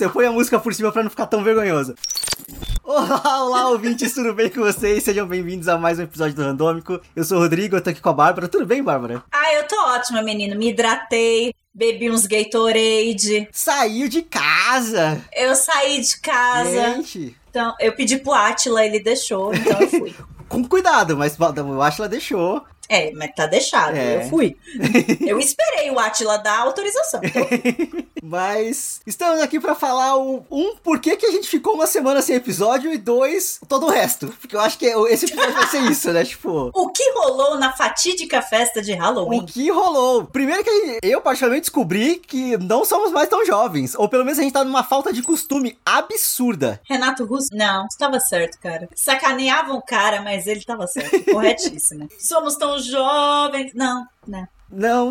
Eu ponho a música por cima pra não ficar tão vergonhoso. Olá, olá, ouvintes, tudo bem com vocês? Sejam bem-vindos a mais um episódio do Randômico. Eu sou o Rodrigo, eu tô aqui com a Bárbara. Tudo bem, Bárbara? Ah, eu tô ótima, menino. Me hidratei, bebi uns Gatorade. Saiu de casa! Eu saí de casa. Gente! Então, eu pedi pro Atila, ele deixou, então eu fui. com cuidado, mas o Atila deixou. É, mas tá deixado, é. eu fui. eu esperei o Atila dar autorização. mas estamos aqui para falar o, um, por que, que a gente ficou uma semana sem episódio e dois, todo o resto. Porque eu acho que esse episódio vai ser isso, né? Tipo. O que rolou na fatídica festa de Halloween? O que rolou? Primeiro que eu, particularmente, descobri que não somos mais tão jovens. Ou pelo menos a gente tá numa falta de costume absurda. Renato Russo, não, estava certo, cara. Sacaneavam o cara, mas ele tava certo. Corretíssimo. Somos tão jovens. Não, né? Não.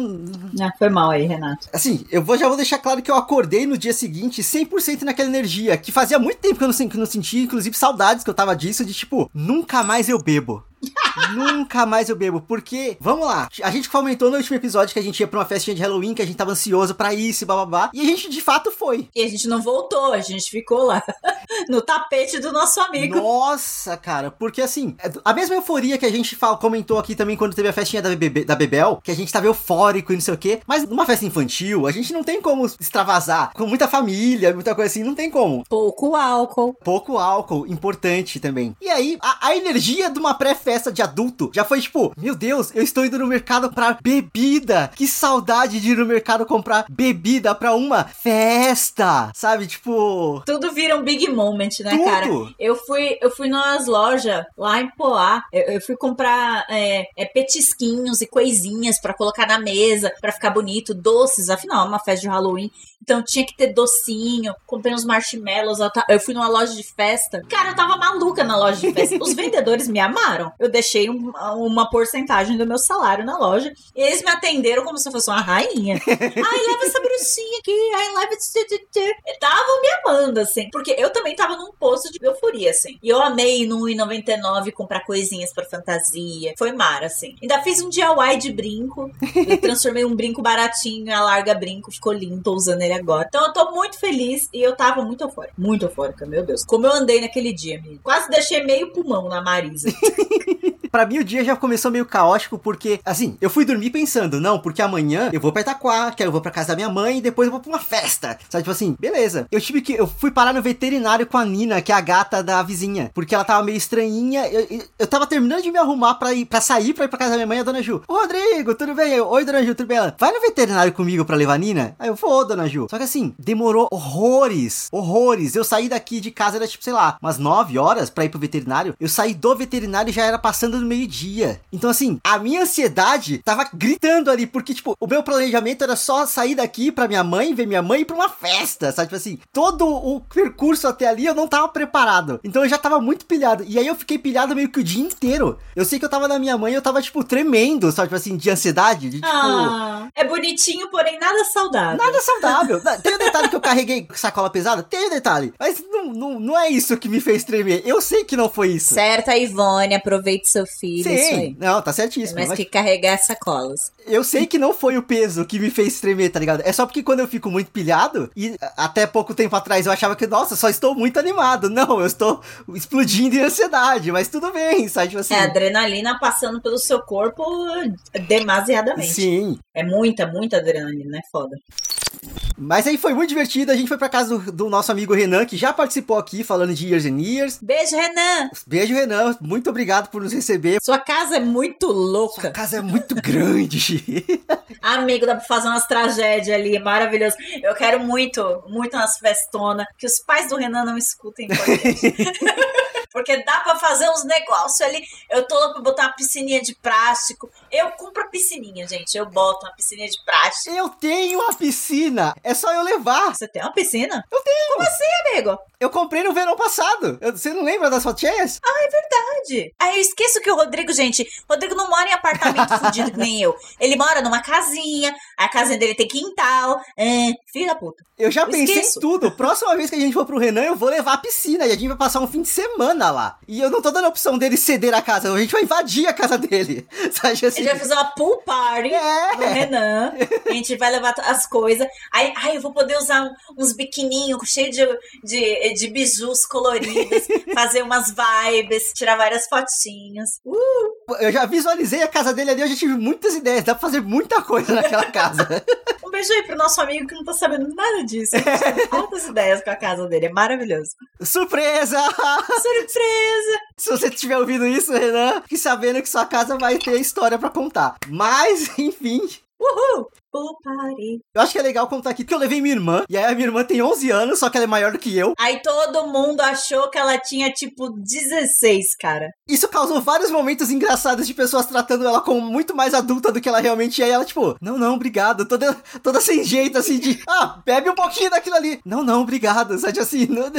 Não, foi mal aí, Renato. Assim, eu vou, já vou deixar claro que eu acordei no dia seguinte 100% naquela energia, que fazia muito tempo que eu não, que eu não sentia, inclusive saudades que eu tava disso, de tipo, nunca mais eu bebo. Nunca mais eu bebo, porque, vamos lá, a gente comentou no último episódio que a gente ia pra uma festinha de Halloween, que a gente tava ansioso pra isso e bababá, e a gente de fato foi. E a gente não voltou, a gente ficou lá, no tapete do nosso amigo. Nossa, cara, porque assim, é a mesma euforia que a gente fala, comentou aqui também quando teve a festinha da, Bebe, da Bebel, que a gente tava eufórico e não sei o quê, mas numa festa infantil, a gente não tem como extravasar, com muita família, muita coisa assim, não tem como. Pouco álcool. Pouco álcool, importante também. E aí, a, a energia de uma pré-festa de adulto já foi tipo, meu Deus, eu estou indo no mercado pra bebida. Que saudade de ir no mercado comprar bebida pra uma festa, sabe? Tipo. Tudo vira um big moment, né, Tudo. cara? Eu fui, eu fui nas lojas lá em Poá. Eu, eu fui comprar é, é, petisquinhos e coisinhas para colocar na mesa, para ficar bonito, doces. Afinal, é uma festa de Halloween. Então tinha que ter docinho, comprei uns marshmallows. Eu fui numa loja de festa. Cara, eu tava maluca na loja de festa. Os vendedores me amaram. Eu deixei um, uma porcentagem do meu salário na loja. E eles me atenderam como se eu fosse uma rainha. Ai, leva essa bruxinha aqui. Ai, leva esse. Estavam me amando, assim. Porque eu também tava num poço de euforia, assim. E eu amei no 1,99 comprar coisinhas pra fantasia. Foi mar, assim. Ainda fiz um DIY de brinco. Eu transformei um brinco baratinho a larga brinco. Ficou lindo. Tô usando ele agora. Então eu tô muito feliz e eu tava muito eufórica. Muito eufórica, meu Deus. Como eu andei naquele dia, menino. Quase deixei meio pulmão na Marisa. Pra mim o dia já começou meio caótico, porque, assim, eu fui dormir pensando, não, porque amanhã eu vou pra Itaquá, que eu vou pra casa da minha mãe e depois eu vou pra uma festa. Sabe, tipo assim, beleza. Eu tive que. Eu fui parar no veterinário com a Nina, que é a gata da vizinha, porque ela tava meio estranhinha. Eu, eu, tava terminando de me arrumar pra ir para sair pra ir pra casa da minha mãe, a dona Ju. Ô, Rodrigo, tudo bem? Eu, Oi, dona Ju, tudo bem? Ela, vai no veterinário comigo pra levar a Nina? Aí eu vou, dona Ju. Só que assim, demorou horrores, horrores. Eu saí daqui de casa, era tipo, sei lá, umas 9 horas pra ir pro veterinário. Eu saí do veterinário e já era passando do meio-dia. Então, assim, a minha ansiedade tava gritando ali, porque, tipo, o meu planejamento era só sair daqui pra minha mãe, ver minha mãe e ir pra uma festa, sabe? Tipo assim, todo o percurso até ali eu não tava preparado. Então eu já tava muito pilhado. E aí eu fiquei pilhado meio que o dia inteiro. Eu sei que eu tava na minha mãe eu tava, tipo, tremendo, sabe? Tipo assim, de ansiedade. De, tipo... Ah, é bonitinho, porém nada saudável. Nada saudável. Tem o um detalhe que eu carreguei sacola pesada? Tem o um detalhe. Mas não, não, não é isso que me fez tremer. Eu sei que não foi isso. Certa, Ivone, aproveite seu filho. Sim, não, tá certíssimo. Mas, mas que carregar sacolas. Eu sei que não foi o peso que me fez tremer, tá ligado? É só porque quando eu fico muito pilhado, e até pouco tempo atrás eu achava que, nossa, só estou muito animado. Não, eu estou explodindo em ansiedade, mas tudo bem, sabe? Tipo assim. É adrenalina passando pelo seu corpo demasiadamente. Sim. É muita, muita adrenalina, é foda. Mas aí foi muito divertido. A gente foi pra casa do, do, nosso amigo Renan, que já participou aqui falando de Years and Years. Beijo, Renan! Beijo, Renan. Muito obrigado por nos receber. Sua casa é muito louca. Sua casa é muito grande. Amigo, dá pra fazer umas tragédias ali, maravilhoso. Eu quero muito, muito umas festonas. Que os pais do Renan não escutem Porque dá pra fazer uns negócios ali. Eu tô louco pra botar uma piscininha de plástico. Eu compro a piscininha, gente. Eu boto uma piscininha de plástico. Eu tenho uma piscina. É só eu levar. Você tem uma piscina? Eu tenho. Como assim, amigo? Eu comprei no verão passado. Eu, você não lembra das fotinhas? Ah, verdade. Ah, eu esqueço que o Rodrigo, gente, Rodrigo não mora em apartamento fudido que nem eu. Ele mora numa casinha, a casinha dele tem quintal. É, filho da puta. Eu já eu pensei esqueço. em tudo. Próxima vez que a gente for pro Renan, eu vou levar a piscina e a gente vai passar um fim de semana lá. E eu não tô dando a opção dele ceder a casa, a gente vai invadir a casa dele. Sabe assim? assim. A gente vai fazer uma pool party é. no Renan. A gente vai levar as coisas. Aí, aí eu vou poder usar uns biquininhos cheios de, de, de bijus coloridos, fazer umas vibes, tirar várias fotinhas. Uh. Eu já visualizei a casa dele ali, eu já tive muitas ideias. Dá pra fazer muita coisa naquela casa. um beijo aí pro nosso amigo que não tá sabendo nada disso. Altas ideias com a casa dele, é maravilhoso. Surpresa! Surpresa! Se você estiver ouvindo isso, Renan, fique sabendo que sua casa vai ter história para contar. Mas, enfim, Uhul! Eu acho que é legal contar aqui que eu levei minha irmã, e aí a minha irmã tem 11 anos, só que ela é maior do que eu. Aí todo mundo achou que ela tinha tipo 16, cara. Isso causou vários momentos engraçados de pessoas tratando ela como muito mais adulta do que ela realmente é. E ela, tipo, não, não, obrigado. Toda, toda sem jeito, assim, de, ah, bebe um pouquinho daquilo ali. Não, não, obrigado. Sabe assim, não...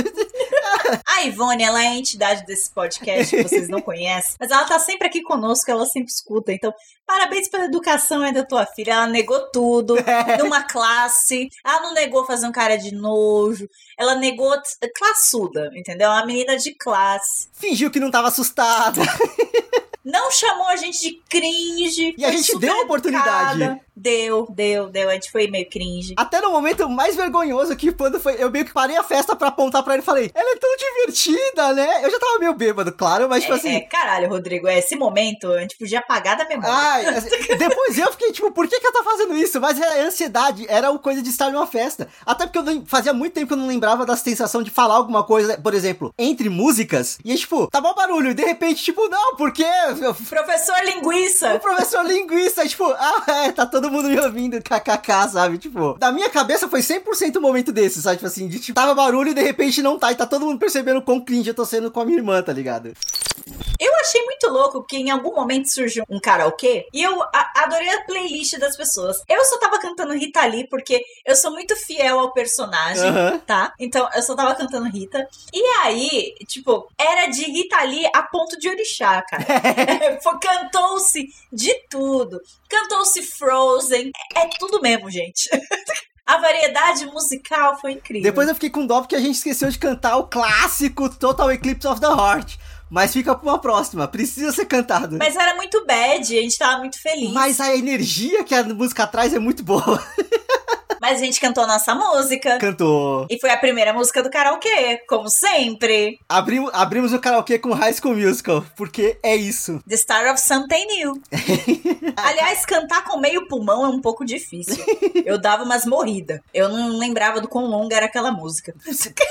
A Ivone, ela é a entidade desse podcast que vocês não conhecem, mas ela tá sempre aqui conosco, ela sempre escuta. Então, parabéns pela educação da tua filha. Ela negou tudo é. numa classe. Ela não negou fazer um cara de nojo. Ela negou classuda, entendeu? Uma menina de classe. Fingiu que não tava assustada. não chamou a gente de cringe. E a gente deu a oportunidade. Deu, deu, deu. A gente foi meio cringe. Até no momento mais vergonhoso que quando foi. Eu meio que parei a festa pra apontar pra ele e falei: ela é tão divertida, né? Eu já tava meio bêbado, claro, mas tipo é, assim. É, caralho, Rodrigo, é, esse momento a gente podia apagar da memória. Ai, assim, depois eu fiquei tipo, por que, que eu tô fazendo isso? Mas era ansiedade, era o coisa de estar numa festa. Até porque eu fazia muito tempo que eu não lembrava da sensação de falar alguma coisa, por exemplo, entre músicas. E tipo, tá bom barulho, e de repente, tipo, não, porque. Professor linguiça! O professor linguiça, tipo, ah, é, tá todo mundo me ouvindo, kkk, sabe? Tipo, da minha cabeça foi 100% o momento desse, sabe? Tipo assim, de tipo, tava barulho e de repente não tá, e tá todo mundo percebendo quão cringe eu tô sendo com a minha irmã, tá ligado? Eu achei muito louco que em algum momento surgiu um karaokê e eu adorei a playlist das pessoas. Eu só tava cantando Rita Lee porque eu sou muito fiel ao personagem, uhum. tá? Então eu só tava cantando Rita. E aí, tipo, era de Rita Lee a ponto de orixá, cara. Cantou-se de tudo. Cantou-se Frozen. É, é tudo mesmo, gente. A variedade musical foi incrível. Depois eu fiquei com dó porque a gente esqueceu de cantar o clássico Total Eclipse of the Heart. Mas fica pra uma próxima, precisa ser cantado. Mas era muito bad, a gente tava muito feliz. Mas a energia que a música traz é muito boa. Mas a gente cantou nossa música. Cantou. E foi a primeira música do karaokê, como sempre. Abrimos, abrimos o karaokê com High School Musical, porque é isso. The Star of Something New. Aliás, cantar com meio pulmão é um pouco difícil. Eu dava umas morridas. Eu não lembrava do quão longa era aquela música.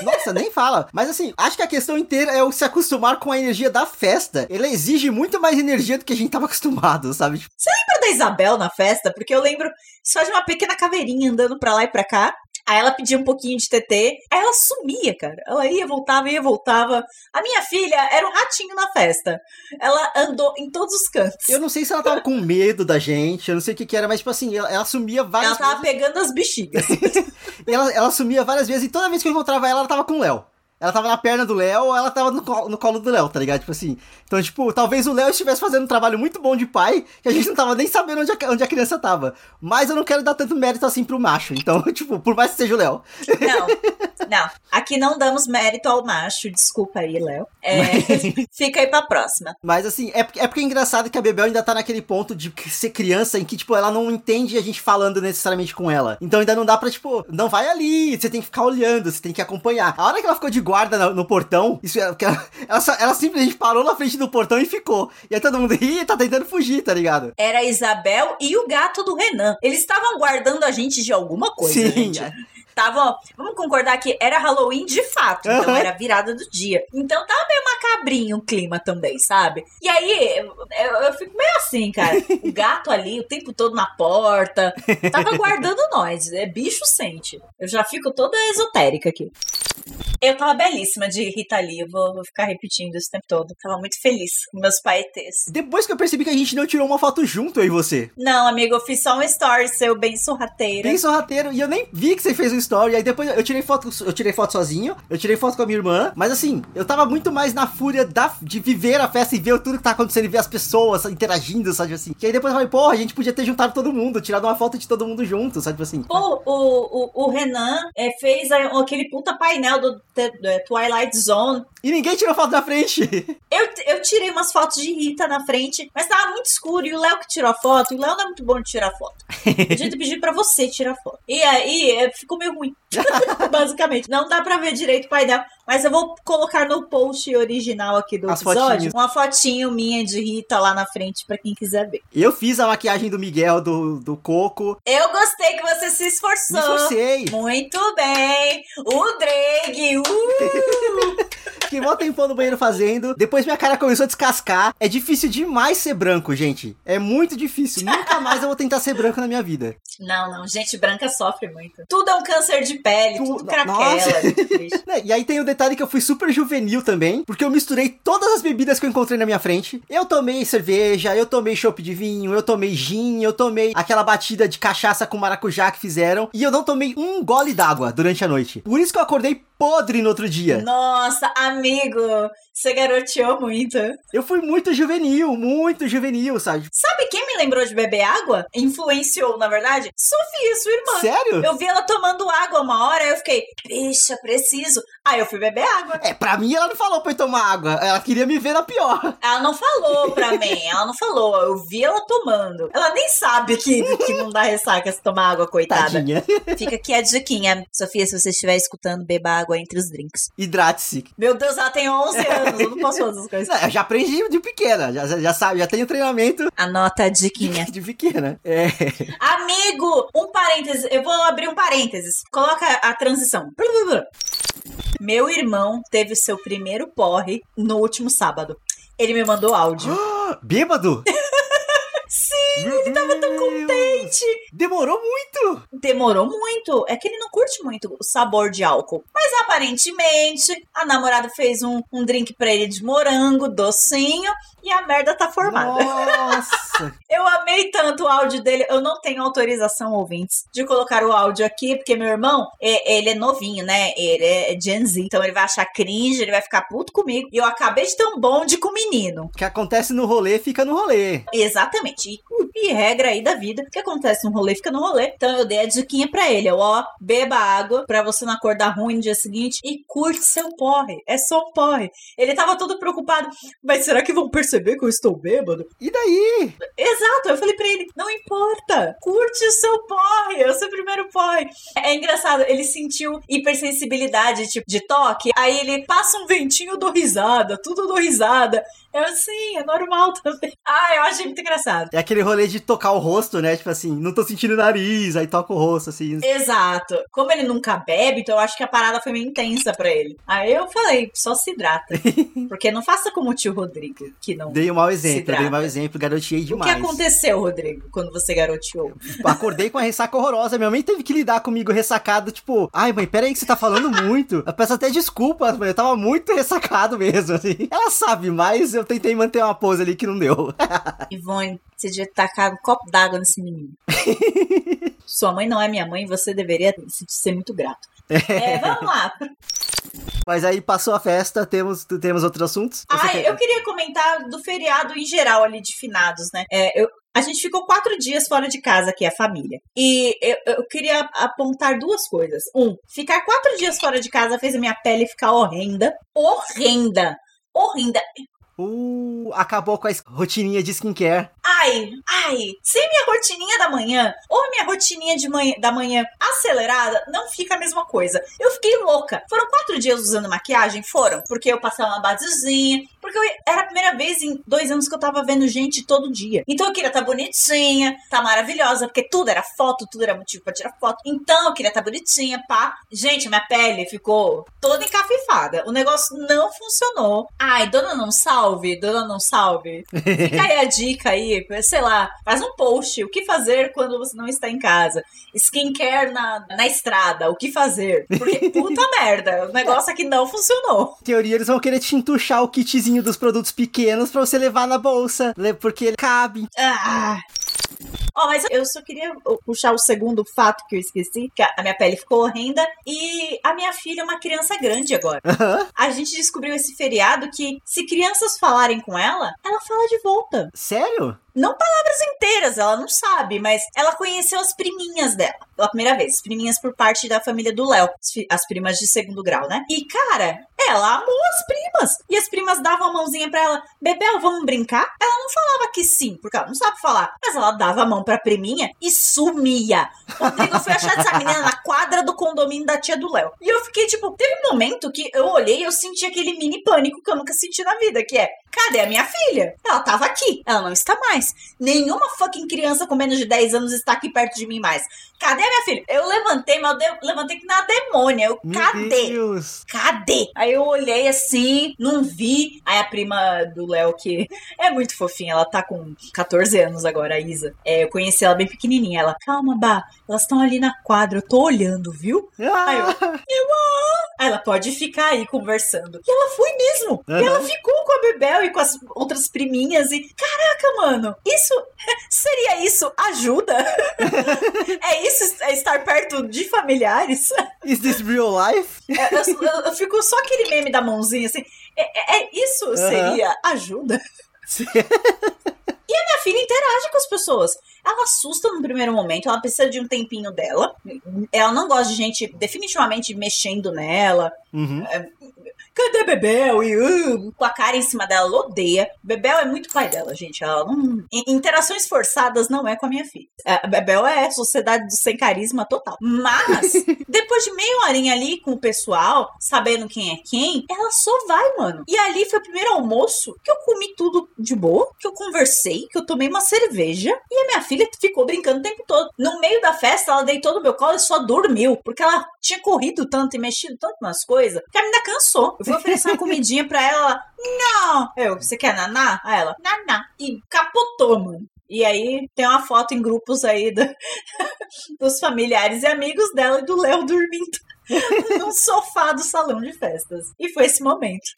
Nossa, nem fala. Mas assim, acho que a questão inteira é o se acostumar com a energia da festa. Ela exige muito mais energia do que a gente tava acostumado, sabe? Você lembra da Isabel na festa? Porque eu lembro só de uma pequena caveirinha andando pra lá e pra cá. Aí ela pedia um pouquinho de TT, aí ela sumia, cara. Ela ia, voltava, ia, voltava. A minha filha era um ratinho na festa. Ela andou em todos os cantos. Eu não sei se ela tava com medo da gente, eu não sei o que que era, mas tipo assim, ela, ela sumia várias vezes. Ela tava vezes. pegando as bexigas. ela, ela sumia várias vezes e toda vez que eu encontrava ela, ela tava com o Léo. Ela tava na perna do Léo ou ela tava no colo, no colo do Léo, tá ligado? Tipo assim. Então, tipo, talvez o Léo estivesse fazendo um trabalho muito bom de pai, que a gente não tava nem sabendo onde a, onde a criança tava. Mas eu não quero dar tanto mérito assim pro macho. Então, tipo, por mais que seja o Léo. Não, não. Aqui não damos mérito ao macho. Desculpa aí, Léo. É, fica aí pra próxima. Mas assim, é, é porque é engraçado que a Bebel ainda tá naquele ponto de ser criança em que, tipo, ela não entende a gente falando necessariamente com ela. Então ainda não dá pra, tipo, não vai ali, você tem que ficar olhando, você tem que acompanhar. A hora que ela ficou de guarda no, no portão. Isso é, ela, ela, ela, simplesmente parou na frente do portão e ficou. E aí todo mundo ri tá tentando fugir, tá ligado? Era a Isabel e o gato do Renan. Eles estavam guardando a gente de alguma coisa, Sim, gente. Tava, vamos concordar que era Halloween de fato, então uhum. era virada do dia. Então tava meio macabrinho o clima também, sabe? E aí eu, eu, eu, fico meio assim, cara. O gato ali o tempo todo na porta, tava guardando nós. É bicho sente. Eu já fico toda esotérica aqui. Eu tava belíssima de Rita Lee, eu vou, vou, ficar repetindo isso o tempo todo. Tava muito feliz com meus paetês. Depois que eu percebi que a gente não tirou uma foto junto, eu e você. Não, amigo, eu fiz só um story seu bem sorrateiro. Bem sorrateiro, e eu nem vi que você fez um story. Aí depois eu tirei foto, eu tirei foto sozinho, eu tirei foto com a minha irmã. Mas assim, eu tava muito mais na fúria da, de viver a festa e ver tudo que tá acontecendo e ver as pessoas interagindo, sabe assim. Que aí depois eu falei, porra, a gente podia ter juntado todo mundo, tirado uma foto de todo mundo junto, sabe assim. Pô, o, o, o Renan é, fez aquele puta painel do, do Twilight Zone. E ninguém tirou foto na frente. Eu, eu tirei umas fotos de Rita na frente, mas tava muito escuro. E o Léo que tirou a foto, e o Léo não é muito bom de tirar foto. Podia ter pedido pra você tirar foto. E aí é, ficou meio ruim. Basicamente. Não dá pra ver direito o painel. Mas eu vou colocar no post original aqui do As episódio uma fotinho minha de Rita lá na frente pra quem quiser ver. Eu fiz a maquiagem do Miguel, do, do Coco. Eu gostei que você se esforçou. Me esforcei. Muito bem. O Drake. Uh! Fiquei mó tempão no banheiro fazendo. Depois minha cara começou a descascar. É difícil demais ser branco, gente. É muito difícil. Nunca mais eu vou tentar ser branco na minha vida. Não, não. Gente branca sofre muito. Tudo é um câncer de pele, tu... tudo craquela. É, e aí tem o detalhe que eu fui super juvenil também, porque eu misturei todas as bebidas que eu encontrei na minha frente. Eu tomei cerveja, eu tomei chopp de vinho, eu tomei gin, eu tomei aquela batida de cachaça com maracujá que fizeram. E eu não tomei um gole d'água durante a noite. Por isso que eu acordei podre no outro dia. Nossa, amigo, você garoteou muito. Eu fui muito juvenil, muito juvenil, sabe? Sabe quem me lembrou de beber água? Influenciou, na verdade? Sofia, sua irmã. Sério? Eu vi ela tomando água uma hora, eu fiquei, bicha, preciso. Aí eu fui beber água. É, pra mim ela não falou pra eu tomar água. Ela queria me ver na pior. Ela não falou pra mim, ela não falou. Eu vi ela tomando. Ela nem sabe que, que não dá ressaca se tomar água, coitada. Tadinha. Fica aqui a diquinha. Sofia, se você estiver escutando, beba água entre os drinks. Hidrate-se. Meu Deus, ela tem 11 anos, eu não posso fazer essas coisas. Não, eu já aprendi de pequena, já, já sabe, já tenho treinamento. Anota a diquinha. De, de pequena, é. Amigo, um parênteses, eu vou abrir um parênteses. Coloca a transição. Meu irmão teve seu primeiro porre no último sábado. Ele me mandou áudio. Bêbado? Sim, ele tava tão contente. Demorou muito. Demorou muito. É que ele não curte muito o sabor de álcool. Mas aparentemente, a namorada fez um, um drink pra ele de morango, docinho, e a merda tá formada. Nossa! eu amei tanto o áudio dele. Eu não tenho autorização, ouvintes, de colocar o áudio aqui, porque meu irmão, ele é novinho, né? Ele é Gen Z. Então ele vai achar cringe, ele vai ficar puto comigo. E eu acabei de ter um bonde com o menino. O que acontece no rolê, fica no rolê. Exatamente. E, e regra aí da vida. O que acontece no rolê, fica no rolê. Então eu dei a diquinha pra ele. Eu, ó, beba água pra você não acordar ruim no dia seguinte e curte seu porre. É só um porre. Ele tava todo preocupado. Mas será que vão perceber? que eu estou bêbado. E daí? Exato, eu falei pra ele, não importa, curte o seu porre, é o seu primeiro porre. É engraçado, ele sentiu hipersensibilidade, tipo, de toque, aí ele passa um ventinho, eu dou risada, tudo dou risada. Eu assim, é normal também. Ah, eu achei muito engraçado. É aquele rolê de tocar o rosto, né? Tipo assim, não tô sentindo o nariz, aí toca o rosto, assim. Exato. Como ele nunca bebe, então eu acho que a parada foi meio intensa pra ele. Aí eu falei, só se hidrata. Porque não faça como o tio Rodrigo, que não. Dei um mau exemplo, dei um mau exemplo, garoteei demais. O que aconteceu, Rodrigo, quando você garoteou? Acordei com a ressaca horrorosa. Minha mãe teve que lidar comigo ressacado, tipo, ai, mãe, peraí que você tá falando muito. Eu peço até desculpas, mãe. Eu tava muito ressacado mesmo, assim. Ela sabe, mas eu tentei manter uma pose ali que não deu. Ivone, você devia tacar um copo d'água nesse menino. Sua mãe não é minha mãe, você deveria ser muito grato. É, vamos lá. Mas aí passou a festa, temos, temos outros assuntos? Ah, quer... eu queria comentar do feriado em geral ali de finados, né? É, eu, a gente ficou quatro dias fora de casa aqui, a família. E eu, eu, queria apontar duas coisas. Um, ficar quatro dias fora de casa fez a minha pele ficar horrenda. Horrenda! Horrenda. Uh, acabou com a rotininha de skincare. Ai, ai, sem minha rotininha da manhã ou minha rotininha de manhã, da manhã acelerada, não fica a mesma coisa. Eu fiquei louca. Foram quatro dias usando maquiagem? Foram. Porque eu passei uma basezinha, porque eu, era a primeira vez em dois anos que eu tava vendo gente todo dia. Então eu queria estar tá bonitinha, tá maravilhosa, porque tudo era foto, tudo era motivo pra tirar foto. Então eu queria estar tá bonitinha, pá. Gente, minha pele ficou toda encafifada. O negócio não funcionou. Ai, dona não salve, dona não salve. Fica aí a dica aí, sei lá, faz um post. O que fazer quando você não está em casa? Skincare na, na estrada, o que fazer? Porque puta merda, o negócio aqui não funcionou. Em teoria, eles vão querer te entuchar o kitzinho dos produtos pequenos para você levar na bolsa, porque ele cabe. Ah. Ó, oh, mas eu só queria puxar o segundo fato que eu esqueci, que a minha pele ficou horrenda e a minha filha é uma criança grande agora. Uhum. A gente descobriu esse feriado que se crianças falarem com ela, ela fala de volta. Sério? Não palavras inteiras, ela não sabe, mas ela conheceu as priminhas dela pela primeira vez. Priminhas por parte da família do Léo, as primas de segundo grau, né? E, cara, ela amou as primas. E as primas davam a mãozinha pra ela, Bebel, vamos brincar? Ela não falava que sim, porque ela não sabe falar. Mas ela dava a mão pra priminha e sumia. Rodrigo foi achar essa menina na quadra do condomínio da tia do Léo. E eu fiquei, tipo, teve um momento que eu olhei e eu senti aquele mini pânico que eu nunca senti na vida, que é, cadê a minha filha? Ela tava aqui, ela não está mais. Nenhuma fucking criança com menos de 10 anos está aqui perto de mim mais. Cadê a minha filha? Eu levantei, mas eu levantei que na demônia. Eu, Meu cadê? Deus. Cadê? Aí eu olhei assim, não vi. Aí a prima do Léo, que é muito fofinha, ela tá com 14 anos agora, a Isa. É, eu conheci ela bem pequenininha. Ela, calma, Bah, elas estão ali na quadra, eu tô olhando, viu? Ah. Aí eu, eu ah. Aí ela pode ficar aí conversando. E ela foi mesmo. Uhum. E ela ficou com a Bebel e com as outras priminhas. E, caraca, mano, isso. Seria isso ajuda? é isso é estar perto de familiares? Is this real life? É, eu, eu, eu, fico só aquele meme da mãozinha assim. É, é, é isso uhum. seria ajuda? E a minha filha interage com as pessoas. Ela assusta no primeiro momento, ela precisa de um tempinho dela. Ela não gosta de gente definitivamente mexendo nela. Uhum. É, cadê Bebel? E uh, com a cara em cima dela, ela odeia. Bebel é muito pai dela, gente. Ela não... Interações forçadas não é com a minha filha. A Bebel é sociedade sem carisma total. Mas, depois de meia horinha ali com o pessoal, sabendo quem é quem, ela só vai, mano. E ali foi o primeiro almoço que eu comi tudo de boa, que eu conversei, que eu tomei uma cerveja e a minha filha ficou brincando o tempo todo. No meio da festa, ela deitou no meu colo e só dormiu, porque ela tinha corrido tanto e mexido tanto nas coisas que a menina cansou. Eu fui oferecer uma comidinha pra ela. Não! Eu, você quer naná? A ela, naná. E capotou, mano. E aí tem uma foto em grupos aí do, dos familiares e amigos dela e do Léo dormindo no sofá do salão de festas. E foi esse momento.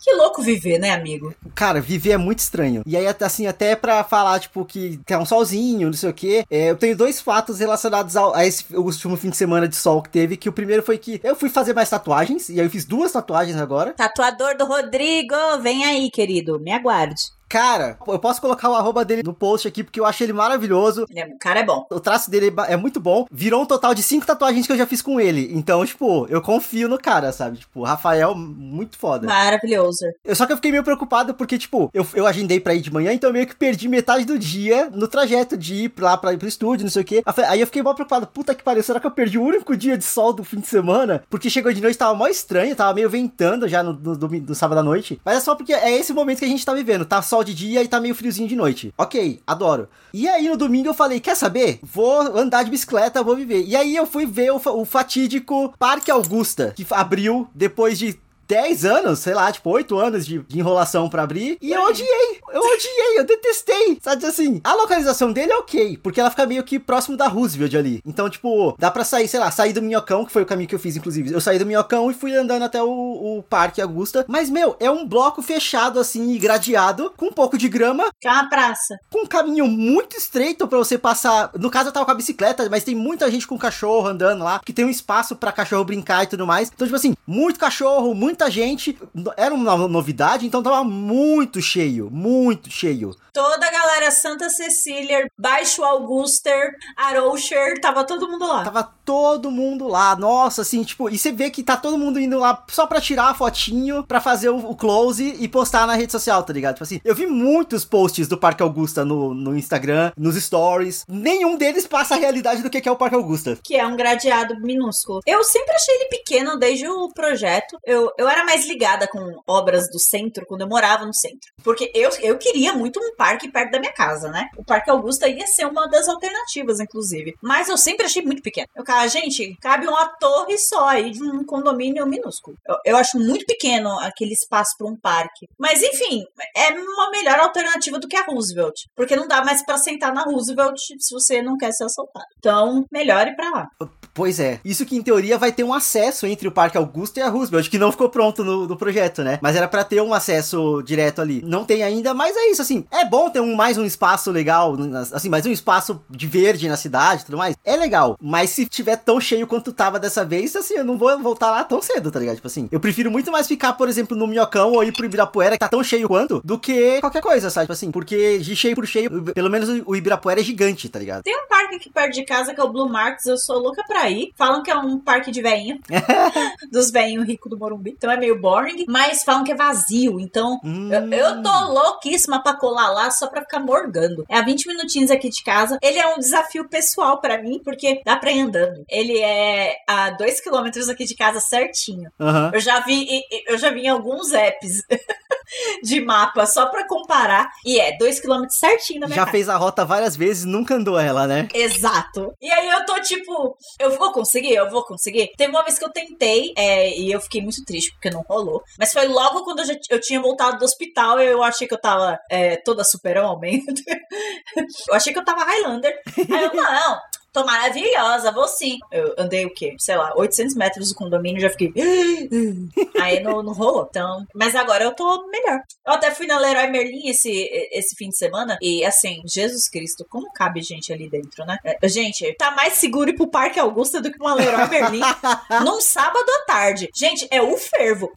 Que louco viver, né, amigo? Cara, viver é muito estranho. E aí, assim, até pra falar, tipo, que tem um solzinho, não sei o quê, é, eu tenho dois fatos relacionados ao, a esse último fim de semana de sol que teve, que o primeiro foi que eu fui fazer mais tatuagens, e aí eu fiz duas tatuagens agora. Tatuador do Rodrigo, vem aí, querido, me aguarde. Cara, eu posso colocar o arroba dele no post aqui, porque eu achei ele maravilhoso. É, o cara é bom. O traço dele é muito bom. Virou um total de cinco tatuagens que eu já fiz com ele. Então, tipo, eu confio no cara, sabe? Tipo, Rafael, muito foda. Maravilhoso. Eu, só que eu fiquei meio preocupado porque, tipo, eu, eu agendei pra ir de manhã, então eu meio que perdi metade do dia no trajeto de ir lá pra ir pro estúdio, não sei o quê. Aí eu fiquei mal preocupado. Puta que pariu, será que eu perdi o único dia de sol do fim de semana? Porque chegou de noite, tava mó estranho, tava meio ventando já no, no, no, no sábado à noite. Mas é só porque é esse momento que a gente tá vivendo. Tá sol de dia e tá meio friozinho de noite. Ok, adoro. E aí no domingo eu falei, quer saber? Vou andar de bicicleta, vou viver. E aí eu fui ver o, o fatídico Parque Augusta, que abriu depois de 10 anos, sei lá, tipo, 8 anos de, de enrolação para abrir. E eu odiei. Eu odiei, eu detestei. Sabe assim, a localização dele é ok, porque ela fica meio que próximo da Roosevelt ali. Então, tipo, dá pra sair, sei lá, sair do Minhocão, que foi o caminho que eu fiz, inclusive. Eu saí do Minhocão e fui andando até o, o Parque Augusta. Mas, meu, é um bloco fechado, assim, e gradeado, com um pouco de grama. Que é uma praça. Com um caminho muito estreito para você passar. No caso, eu tava com a bicicleta, mas tem muita gente com cachorro andando lá, que tem um espaço para cachorro brincar e tudo mais. Então, tipo assim, muito cachorro, muito muita gente. Era uma novidade, então tava muito cheio, muito cheio. Toda a galera Santa Cecília, Baixo Auguster, Aroucher, tava todo mundo lá. Tava todo mundo lá. Nossa, assim, tipo, e você vê que tá todo mundo indo lá só pra tirar a fotinho, pra fazer o, o close e postar na rede social, tá ligado? Tipo assim, eu vi muitos posts do Parque Augusta no, no Instagram, nos stories. Nenhum deles passa a realidade do que é o Parque Augusta. Que é um gradeado minúsculo. Eu sempre achei ele pequeno desde o projeto. Eu, eu era mais ligada com obras do centro quando eu morava no centro. Porque eu, eu queria muito um parque perto da minha casa, né? O Parque Augusta ia ser uma das alternativas, inclusive. Mas eu sempre achei muito pequeno. Eu, cara, gente, cabe uma torre só aí de um condomínio minúsculo. Eu, eu acho muito pequeno aquele espaço para um parque. Mas enfim, é uma melhor alternativa do que a Roosevelt. Porque não dá mais para sentar na Roosevelt se você não quer ser assaltado. Então, melhor ir pra lá Pois é. Isso que em teoria vai ter um acesso entre o Parque Augusta e a Roosevelt, que não ficou pronto no, no projeto, né? Mas era para ter um acesso direto ali. Não tem ainda, mas é isso, assim. É bom ter um, mais um espaço legal, assim, mais um espaço de verde na cidade e tudo mais. É legal. Mas se tiver tão cheio quanto tava dessa vez, assim, eu não vou voltar lá tão cedo, tá ligado? Tipo assim, eu prefiro muito mais ficar, por exemplo, no Minhocão ou ir pro Ibirapuera, que tá tão cheio quanto, do que qualquer coisa, sabe? Tipo assim, porque de cheio por cheio, pelo menos o Ibirapuera é gigante, tá ligado? Tem um parque aqui perto de casa que é o Blue Marks, eu sou louca pra ir. Falam que é um parque de veinho, dos veinhos ricos do Morumbi. Então é meio boring, mas falam que é vazio. Então hum. eu, eu, tô louquíssima pra colar lá só pra ficar morgando. É a 20 minutinhos aqui de casa. Ele é um desafio pessoal pra mim, porque dá pra ir andando. Ele é a 2 km aqui de casa certinho. Uhum. Eu já vi, eu já vi em alguns apps. de mapa só pra comparar. E é 2km certinho na minha Já casa. fez a rota várias vezes nunca andou ela, né? Exato. E aí eu tô tipo, eu vou conseguir, eu vou conseguir. Teve uma vez que eu tentei é, e eu fiquei muito triste porque não rolou. Mas foi logo quando eu, já, eu tinha voltado do hospital eu achei que eu tava é, toda super-homem. eu achei que eu tava Highlander. Aí eu, não, tô maravilhosa, vou sim. Eu andei o quê? Sei lá, 800 metros do condomínio, já fiquei. Aí não, não rolou. Então, mas agora eu tô melhor. Eu até fui na Leroy Merlin esse, esse fim de semana e assim, Jesus Cristo, como cabe gente ali dentro, né? É, gente, tá mais seguro ir pro Parque Augusta do que uma Leroy Merlin num sábado à tarde. Gente, é o fervo.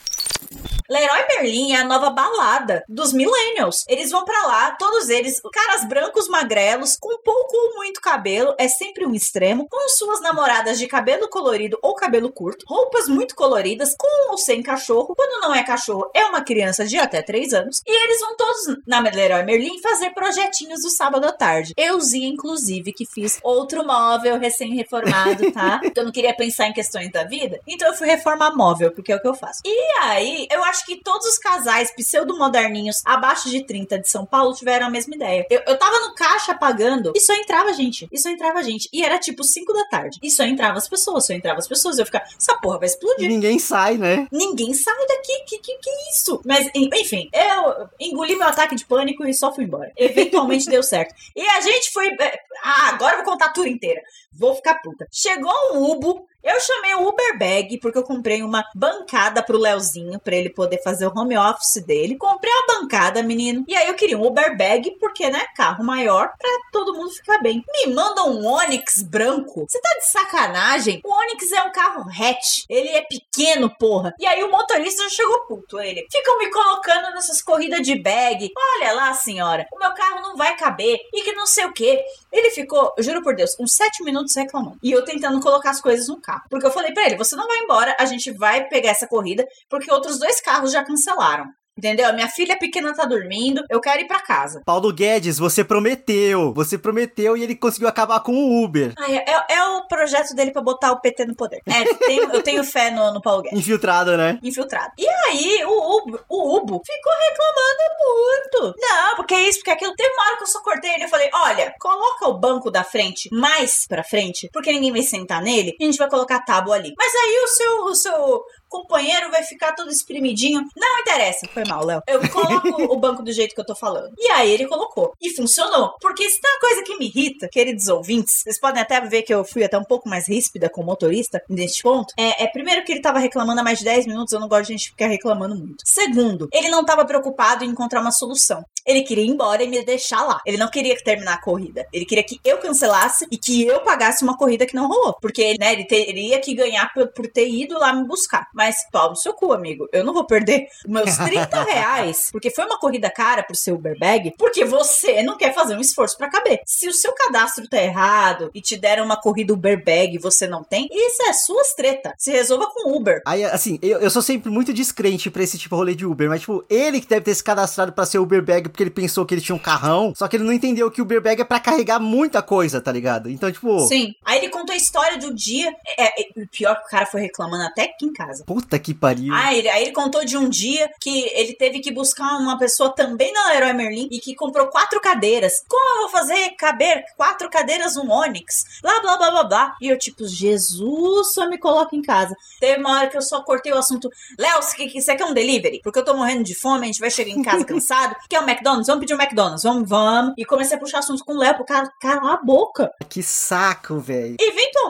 Leroy Merlin é a nova balada dos millennials. Eles vão para lá, todos eles, caras brancos magrelos, com pouco ou muito cabelo, é sempre um extremo, com suas namoradas de cabelo colorido ou cabelo curto, roupas muito coloridas, com ou sem cachorro. Quando não é cachorro, é uma criança de até 3 anos. E eles vão todos na Leroy Merlin fazer projetinhos do sábado à tarde. Euzinha, inclusive, que fiz outro móvel recém-reformado, tá? eu não queria pensar em questões da vida, então eu fui reformar móvel, porque é o que eu faço. E aí, eu acho acho que todos os casais pseudo-moderninhos abaixo de 30 de São Paulo tiveram a mesma ideia. Eu, eu tava no caixa pagando e só entrava gente. E só entrava gente. E era tipo 5 da tarde. E só entrava as pessoas, só entrava as pessoas. Eu ficava, essa porra vai explodir. Ninguém sai, né? Ninguém sai daqui. Que, que, que isso? Mas, enfim, eu engoli meu ataque de pânico e só fui embora. Eventualmente deu certo. E a gente foi. É, ah, agora eu vou contar a tour inteira. Vou ficar puta. Chegou um Ubo eu chamei o Uber Bag porque eu comprei uma bancada pro Leozinho para ele poder fazer o home office dele. Comprei a bancada, menino. E aí eu queria um Uber Bag porque, né, carro maior para todo mundo ficar bem. Me manda um Onix branco. Você tá de sacanagem? O Onix é um carro hatch. Ele é pequeno, porra. E aí o motorista chegou puto, ele. Ficam me colocando nessas corridas de bag. Olha lá, senhora, o meu carro não vai caber e que não sei o que. Ele ficou, juro por Deus, uns sete minutos reclamando. E eu tentando colocar as coisas no carro. Porque eu falei para ele: você não vai embora, a gente vai pegar essa corrida, porque outros dois carros já cancelaram. Entendeu? A minha filha pequena tá dormindo, eu quero ir para casa. Paulo Guedes, você prometeu. Você prometeu e ele conseguiu acabar com o Uber. Ai, é, é, o projeto dele para botar o PT no poder. É, tenho, eu tenho fé no, no Paulo Guedes. Infiltrado, né? Infiltrado. E aí, o Ubo, o Ubo ficou reclamando muito. Não, porque é isso, porque aquilo. Teve uma hora que eu só cortei ele e falei: olha, coloca o banco da frente mais pra frente, porque ninguém vai sentar nele, e a gente vai colocar a tábua ali. Mas aí o seu, o seu companheiro vai ficar todo espremidinho. Não interessa. Foi mal, Léo. Eu coloco o banco do jeito que eu tô falando. E aí ele colocou. E funcionou. Porque se tem uma coisa que me irrita, queridos ouvintes, vocês podem até ver que eu fui até um pouco mais ríspida com o motorista neste ponto. É, é primeiro que ele tava reclamando há mais de 10 minutos, eu não gosto de gente ficar reclamando muito. Segundo, ele não tava preocupado em encontrar uma solução. Ele queria ir embora e me deixar lá. Ele não queria terminar a corrida. Ele queria que eu cancelasse e que eu pagasse uma corrida que não rolou. Porque, né, ele teria que ganhar por, por ter ido lá me buscar. Mas pau no seu cu, amigo. Eu não vou perder meus 30 reais, porque foi uma corrida cara pro seu Uber Bag, porque você não quer fazer um esforço para caber. Se o seu cadastro tá errado e te deram uma corrida Uber Bag e você não tem, isso é suas treta. Se resolva com Uber. Aí, assim, eu, eu sou sempre muito descrente pra esse tipo de rolê de Uber, mas, tipo, ele que deve ter se cadastrado pra ser Uber Bag porque ele pensou que ele tinha um carrão, só que ele não entendeu que o Uber Bag é pra carregar muita coisa, tá ligado? Então, tipo. Sim. Aí ele contou a história do dia. É, é, pior que o cara foi reclamando até aqui em casa. Puta que pariu. Ah, ele, aí ele contou de um dia que ele teve que buscar uma pessoa também na Leroy Merlin e que comprou quatro cadeiras. Como eu vou fazer caber quatro cadeiras no Onix? Blá, blá, blá, blá, blá. E eu, tipo, Jesus, só me coloca em casa. Teve uma hora que eu só cortei o assunto. Léo, você quer um delivery? Porque eu tô morrendo de fome, a gente vai chegar em casa cansado. Quer um McDonald's, vamos pedir um McDonald's, vamos, vamos. E comecei a puxar assunto com o Léo, pro cara calar a boca. Que saco, velho.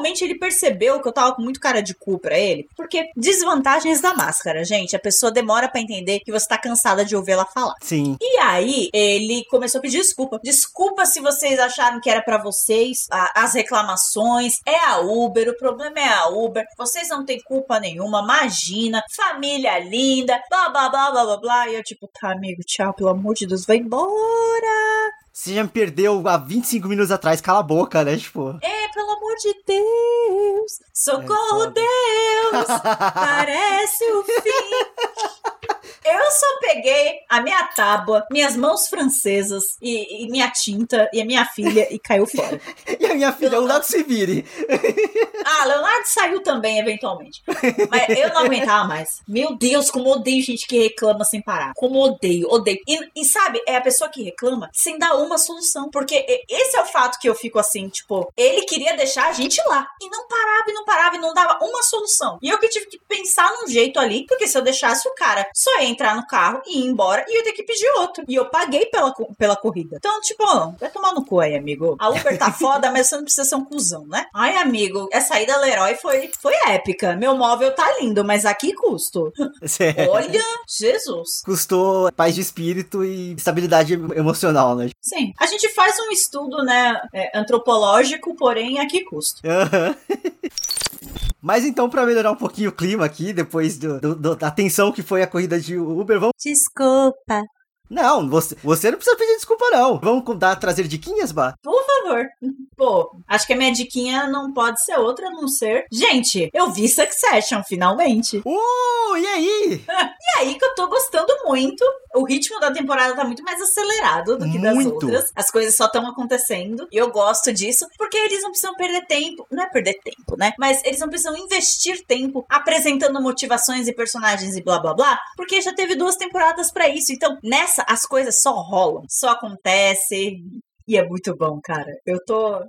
Eventualmente ele percebeu que eu tava com muito cara de cu pra ele, porque desvantagens da máscara, gente. A pessoa demora para entender que você tá cansada de ouvir ela falar. Sim. E aí ele começou a pedir desculpa. Desculpa se vocês acharam que era para vocês a, as reclamações. É a Uber, o problema é a Uber. Vocês não têm culpa nenhuma, imagina. Família linda, blá blá blá blá blá blá. E eu, tipo, tá, amigo, tchau, pelo amor de Deus, vai embora. Você já me perdeu há 25 minutos atrás, cala a boca, né? Tipo. É, pelo amor de Deus, socorro, é Deus, parece o fim. Eu só peguei a minha tábua, minhas mãos francesas e, e, minha tinta e a minha filha e caiu fora. e a minha filha, Leonardo se vire. ah, Leonardo saiu também, eventualmente. Mas eu não aguentava mais. Meu Deus, como odeio gente que reclama sem parar. Como odeio, odeio. E, e sabe, é a pessoa que reclama sem dar uma solução. Porque esse é o fato que eu fico assim, tipo, ele queria deixar a gente lá. E não parava, e não parava, e não dava uma solução. E eu que tive que pensar num jeito ali, porque se eu deixasse o cara só ia entrar no carro e ir embora e eu ia ter que pedir outro. E eu paguei pela, pela corrida. Então, tipo, vai tomar no cu aí, amigo. A Uber tá foda, mas você não precisa ser um cuzão, né? Ai, amigo, essa ida Leroy foi, foi épica. Meu móvel tá lindo, mas aqui custo. Olha, Jesus. Custou paz de espírito e estabilidade emocional, né? Sim. A gente faz um estudo, né, é, antropológico, porém aqui custo. Aham. Mas então, para melhorar um pouquinho o clima aqui, depois do, do, do, da tensão que foi a corrida de Uber, vamos. Desculpa. Não, você, você não precisa pedir desculpa, não. Vamos dar, trazer diquinhas, Bah? Por favor. Pô, acho que a minha diquinha não pode ser outra a não ser. Gente, eu vi Succession, finalmente. Uh, e aí? e aí que eu tô gostando muito. O ritmo da temporada tá muito mais acelerado do que das muito. outras. As coisas só estão acontecendo. E eu gosto disso, porque eles não precisam perder tempo. Não é perder tempo, né? Mas eles não precisam investir tempo apresentando motivações e personagens e blá blá blá. Porque já teve duas temporadas para isso. Então, nessa, as coisas só rolam, só acontece. E é muito bom, cara. Eu tô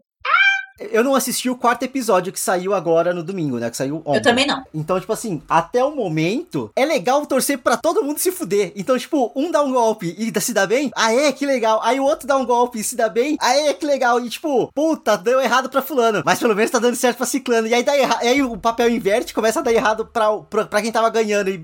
eu não assisti o quarto episódio que saiu agora no domingo, né? Que saiu ontem. Eu também não. Então, tipo assim, até o momento, é legal torcer para todo mundo se fuder. Então, tipo, um dá um golpe e se dá bem, aê, que legal. Aí o outro dá um golpe e se dá bem, aê, que legal. E tipo, puta, deu errado pra fulano. Mas pelo menos tá dando certo pra ciclano. E aí, dá erra... aí o papel inverte, começa a dar errado pra, pra, pra quem tava ganhando e,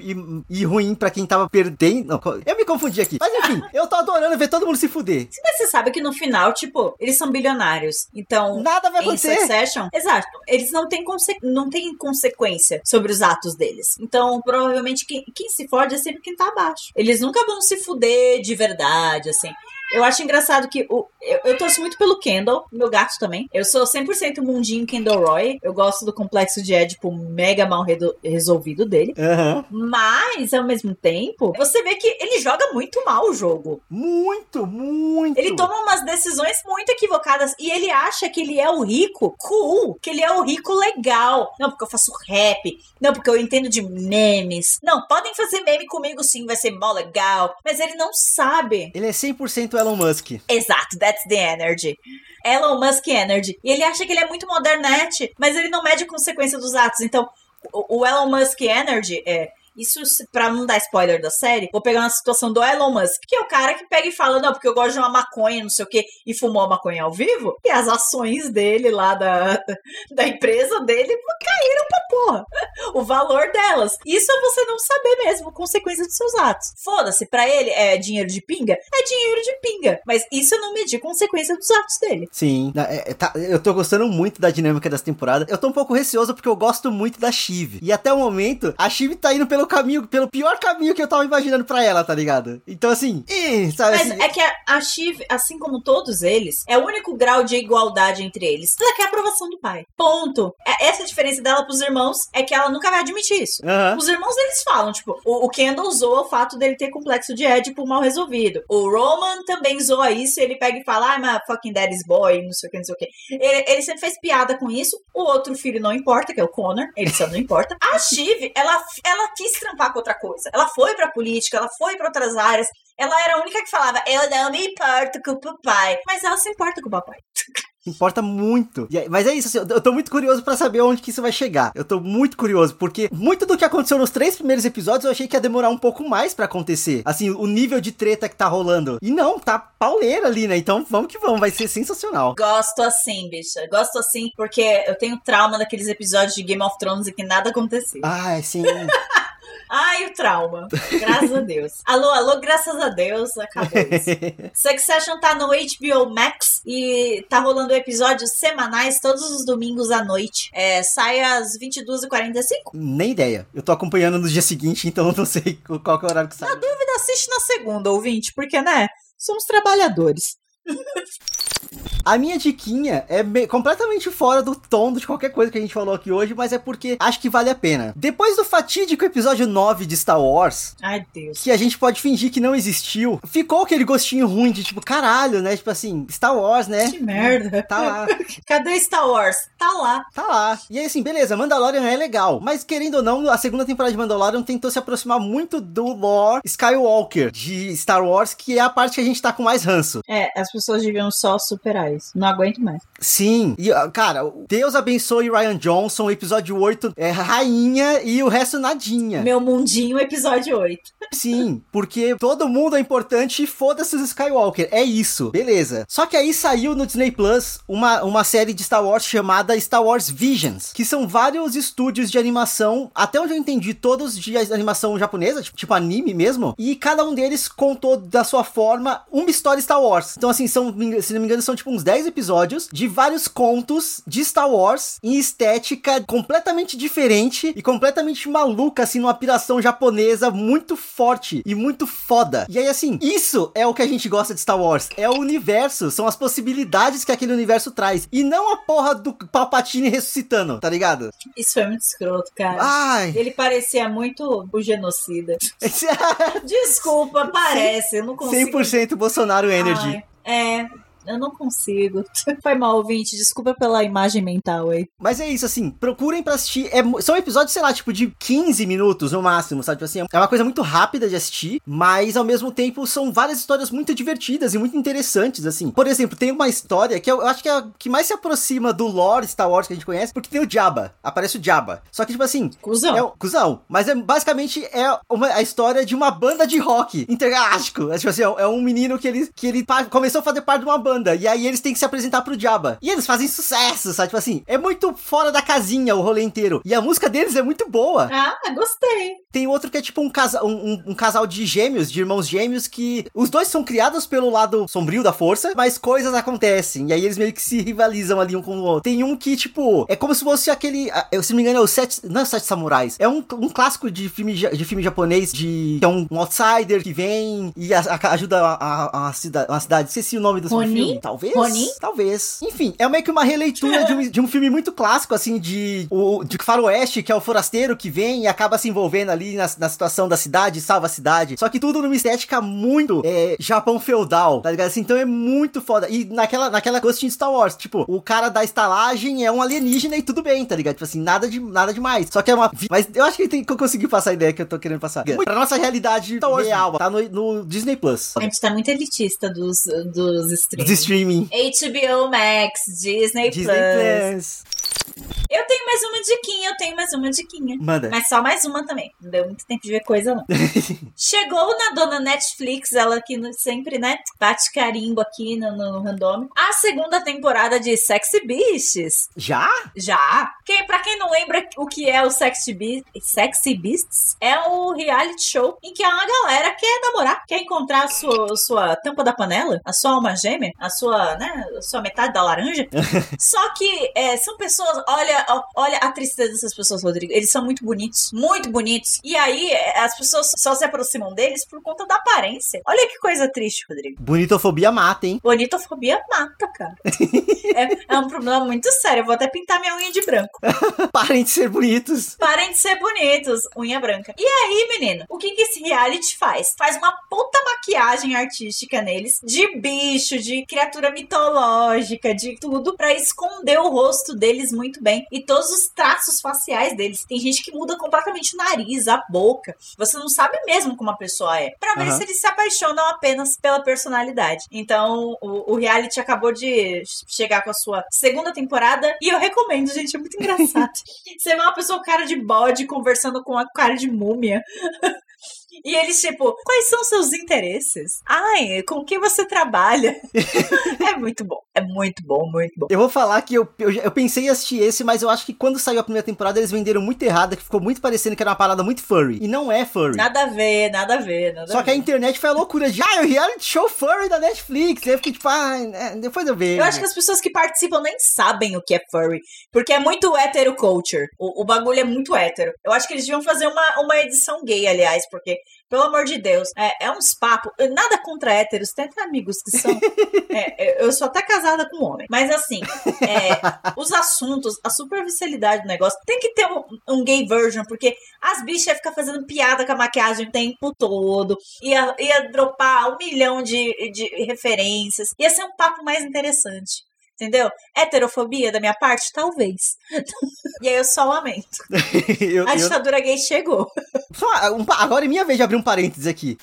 e, e ruim pra quem tava perdendo. Não, eu me confundi aqui. Mas enfim, eu tô adorando ver todo mundo se fuder. Mas você sabe que no final, tipo, eles são bilionários. Então. Nada vai acontecer. Succession, exato. Eles não têm, conse não têm consequência sobre os atos deles. Então, provavelmente, quem, quem se fode é sempre quem tá abaixo. Eles nunca vão se fuder de verdade, assim. Eu acho engraçado que o, eu, eu torço muito pelo Kendall, meu gato também. Eu sou 100% mundinho Kendall Roy. Eu gosto do complexo de Édipo mega mal resolvido dele. Uhum. Mas, ao mesmo tempo, você vê que ele joga muito mal o jogo. Muito, muito. Ele toma umas decisões muito equivocadas e ele acha que ele é o rico cool, que ele é o rico legal. Não, porque eu faço rap. Não, porque eu entendo de memes. Não, podem fazer meme comigo sim, vai ser mó legal. Mas ele não sabe. Ele é 100% Elon Musk. Exato, that's the energy. Elon Musk Energy. E ele acha que ele é muito modernete, mas ele não mede a consequência dos atos. Então, o Elon Musk Energy é isso, pra não dar spoiler da série, vou pegar uma situação do Elon Musk, que é o cara que pega e fala, não, porque eu gosto de uma maconha, não sei o quê, e fumou a maconha ao vivo, e as ações dele lá da, da empresa dele caíram pra porra. O valor delas. Isso é você não saber mesmo, consequência dos seus atos. Foda-se, pra ele é dinheiro de pinga? É dinheiro de pinga. Mas isso não medir consequência dos atos dele. Sim, é, é, tá, eu tô gostando muito da dinâmica dessa temporada. Eu tô um pouco receoso porque eu gosto muito da Shiv. E até o momento, a Shiv tá indo pelo caminho, pelo pior caminho que eu tava imaginando pra ela, tá ligado? Então, assim, ih, sabe? Mas assim... é que a, a Shiv, assim como todos eles, é o único grau de igualdade entre eles. Ela quer a aprovação do pai. Ponto. É, essa é diferença dela pros irmãos é que ela nunca vai admitir isso. Uhum. Os irmãos, eles falam, tipo, o, o Kendall zoa o fato dele ter complexo de Édipo mal resolvido. O Roman também zoa isso, ele pega e fala, I'm a fucking daddy's boy, não sei o que, não sei o que. Ele, ele sempre fez piada com isso. O outro filho não importa, que é o Connor, ele só não importa. A Shiv, ela, ela quis trampar com outra coisa. Ela foi pra política, ela foi pra outras áreas. Ela era a única que falava, eu não me importo com o papai. Mas ela se importa com o papai. Importa muito. Mas é isso, assim, eu tô muito curioso para saber onde que isso vai chegar. Eu tô muito curioso, porque muito do que aconteceu nos três primeiros episódios eu achei que ia demorar um pouco mais para acontecer. Assim, o nível de treta que tá rolando. E não, tá pauleira ali, né? Então vamos que vamos, vai ser sensacional. Gosto assim, bicha. Gosto assim porque eu tenho trauma daqueles episódios de Game of Thrones e que nada aconteceu. Ah, sim. Ai, o trauma. Graças a Deus. Alô, alô, graças a Deus, acabou isso. Succession tá no HBO Max e tá rolando episódios semanais todos os domingos à noite. É, sai às 22h45. Nem ideia. Eu tô acompanhando no dia seguinte, então eu não sei qual que é o horário que sai. Na dúvida, assiste na segunda, ouvinte, porque, né? Somos trabalhadores. A minha diquinha é completamente fora do tom de qualquer coisa que a gente falou aqui hoje, mas é porque acho que vale a pena. Depois do fatídico episódio 9 de Star Wars, Ai, Deus. que a gente pode fingir que não existiu, ficou aquele gostinho ruim de tipo, caralho, né? Tipo assim, Star Wars, né? Que merda. Tá lá. Cadê Star Wars? Tá lá. Tá lá. E aí, assim, beleza, Mandalorian é legal, mas querendo ou não, a segunda temporada de Mandalorian tentou se aproximar muito do lore Skywalker de Star Wars, que é a parte que a gente tá com mais ranço. É, as pessoas deviam só superar isso. Não aguento mais. Sim, e cara, Deus abençoe Ryan Johnson, episódio 8 é rainha e o resto nadinha. Meu mundinho, episódio 8. Sim, porque todo mundo é importante e foda-se os Skywalker, é isso, beleza. Só que aí saiu no Disney Plus uma, uma série de Star Wars chamada Star Wars Visions, que são vários estúdios de animação, até onde eu entendi, todos de animação japonesa, tipo, tipo anime mesmo, e cada um deles contou da sua forma uma história Star Wars. Então, assim, são, se não me engano, são tipo uns 10 episódios de vários contos de Star Wars em estética completamente diferente e completamente maluca, assim, numa piração japonesa muito forte e muito foda. E aí, assim, isso é o que a gente gosta de Star Wars. É o universo, são as possibilidades que aquele universo traz. E não a porra do Palpatine ressuscitando, tá ligado? Isso foi muito escroto, cara. Ai. Ele parecia muito o genocida. Desculpa, parece. Eu não consigo. 100% Bolsonaro Energy. Ai, é, eu não consigo. Foi mal, ouvinte. Desculpa pela imagem mental aí. Mas é isso, assim. Procurem pra assistir. É, são episódios, sei lá, tipo, de 15 minutos no máximo, sabe? Tipo assim, é uma coisa muito rápida de assistir, mas ao mesmo tempo são várias histórias muito divertidas e muito interessantes, assim. Por exemplo, tem uma história que eu, acho que é a que mais se aproxima do lore Star Wars que a gente conhece, porque tem o Jabba. Aparece o Jabba. Só que, tipo assim. Cusão. É, cusão. Mas é basicamente é uma, a história de uma banda de rock intergaláctico. É, tipo assim, é, é um menino que ele, que ele começou a fazer parte de uma banda banda. E aí eles têm que se apresentar pro Jabba. E eles fazem sucesso, sabe? Tipo assim, é muito fora da casinha o rolê inteiro. E a música deles é muito boa. Ah, gostei. Tem outro que é tipo um, casa um, um, casal de gêmeos, de irmãos gêmeos, que os dois são criados pelo lado sombrio da força, mas coisas acontecem. E aí eles meio que se rivalizam ali um com o outro. Tem um que, tipo, é como se fosse aquele. Se não me engano, é o Sete. Não é o Sete Samurais. É um, um clássico de filme, de filme japonês de. Que é um, um outsider que vem e a, a, ajuda a, a, a, cidade, uma cidade. Esqueci o nome do filme. Talvez. Ronin? Talvez. Enfim, é meio que uma releitura de, um, de, um, filme muito clássico, assim, de, o, de faroeste, que é o forasteiro que vem e acaba se envolvendo ali na, na situação da cidade, salva a cidade. Só que tudo numa estética muito é, Japão feudal, tá ligado? Assim, então é muito foda. E naquela, naquela Ghost in Star Wars, tipo, o cara da estalagem é um alienígena e tudo bem, tá ligado? Tipo assim, nada, de, nada demais. Só que é uma... Mas eu acho que, tem, que eu consegui passar a ideia que eu tô querendo passar. Muito, pra nossa realidade real, tá no, no Disney Plus. A gente tá muito elitista dos, dos streaming. Streaming. HBO Max, Disney, Disney Plus. Plus. Eu tenho mais uma diquinha, eu tenho mais uma diquinha. Manda. Mas só mais uma também. Não deu muito tempo de ver coisa, não. Chegou na dona Netflix, ela que sempre, né, bate carimbo aqui no, no random. A segunda temporada de Sexy Beasts. Já? Já. Quem, pra quem não lembra o que é o Sexy, Be Sexy Beasts, é o reality show em que uma galera quer namorar, quer encontrar a sua, sua tampa da panela, a sua alma gêmea, a sua, né, a sua metade da laranja. Só que é, são pessoas, olha, olha a tristeza dessas pessoas, Rodrigo. Eles são muito bonitos, muito bonitos. E aí, é, as pessoas só se aproximam deles por conta da aparência. Olha que coisa triste, Rodrigo. Bonitofobia mata, hein? Bonitofobia mata, cara. é, é, um problema muito sério. Eu vou até pintar minha unha de branco. Parem de ser bonitos. Parem de ser bonitos. Unha branca. E aí, menino, o que, que esse reality faz? Faz uma puta maquiagem artística neles, de bicho, de criatura mitológica, de tudo, para esconder o rosto deles muito bem e todos os traços faciais deles. Tem gente que muda completamente o nariz, a boca. Você não sabe mesmo como a pessoa é. Pra ver uhum. se eles se apaixonam apenas pela personalidade. Então, o, o reality acabou de chegar com a sua segunda temporada e eu recomendo, gente, é muito engraçado. Você vê uma pessoa com cara de bode conversando com uma cara de múmia. E eles, tipo, quais são seus interesses? Ai, com quem você trabalha? é muito bom. É muito bom, muito bom. Eu vou falar que eu, eu, eu, pensei em assistir esse, mas eu acho que quando saiu a primeira temporada eles venderam muito errado, que ficou muito parecendo que era uma parada muito furry. E não é furry. Nada a ver, nada a ver. Nada Só a que a internet foi a loucura de, ah, o reality show furry da Netflix. E eu fiquei tipo, ah, depois eu vejo. Eu acho que as pessoas que participam nem sabem o que é furry. Porque é muito hétero culture. O, o bagulho é muito hétero. Eu acho que eles deviam fazer uma, uma edição gay, aliás, porque pelo amor de Deus, é, é uns papos. Nada contra héteros, tem até amigos que são. é, eu sou até casada com um homem. Mas assim, é, os assuntos, a superficialidade do negócio, tem que ter um, um gay version, porque as bichas iam ficar fazendo piada com a maquiagem o tempo todo, ia, ia dropar um milhão de, de referências, ia ser um papo mais interessante. Entendeu? Heterofobia da minha parte? Talvez. e aí eu só lamento. eu, a ditadura eu... gay chegou. Só, agora é minha vez de abrir um parênteses aqui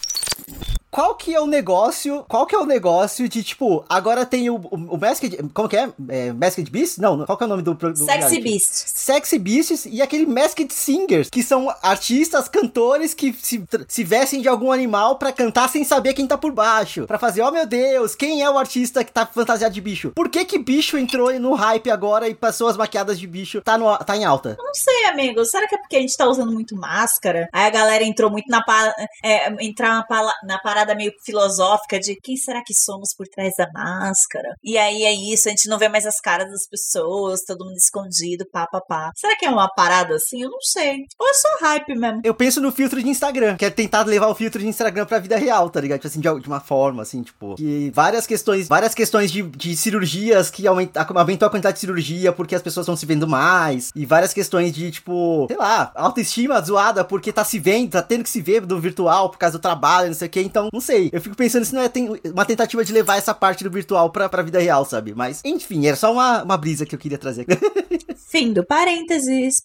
qual que é o negócio? Qual que é o negócio de, tipo, agora tem o, o, o Masked. Como que é? é Masked Beast? Não, qual que é o nome do. do Sexy Beasts. Sexy Beasts e aquele Masked Singers, que são artistas, cantores que se, se vestem de algum animal para cantar sem saber quem tá por baixo. para fazer, oh meu Deus, quem é o artista que tá fantasiado de bicho? Por que que bicho entrou no hype agora e pessoas maquiadas de bicho tá, no, tá em alta? Não sei, amigo. Será que é porque a gente tá usando muito máscara? Aí a galera entrou muito na, é, entrar na, na parada parada meio filosófica de quem será que somos por trás da máscara? E aí é isso, a gente não vê mais as caras das pessoas, todo mundo escondido, pá, pá, pá. Será que é uma parada assim? Eu não sei. Ou é só hype mesmo? Eu penso no filtro de Instagram, que é tentar levar o filtro de Instagram pra vida real, tá ligado? Tipo assim, de, uma forma, assim, tipo, que várias questões, várias questões de, de cirurgias que aumenta, aumentou a quantidade de cirurgia porque as pessoas estão se vendo mais, e várias questões de, tipo, sei lá, autoestima zoada porque tá se vendo, tá tendo que se ver do virtual por causa do trabalho, não sei o que, então não sei. Eu fico pensando se não é uma tentativa de levar essa parte do virtual pra, pra vida real, sabe? Mas, enfim, era só uma, uma brisa que eu queria trazer. Fim do parênteses.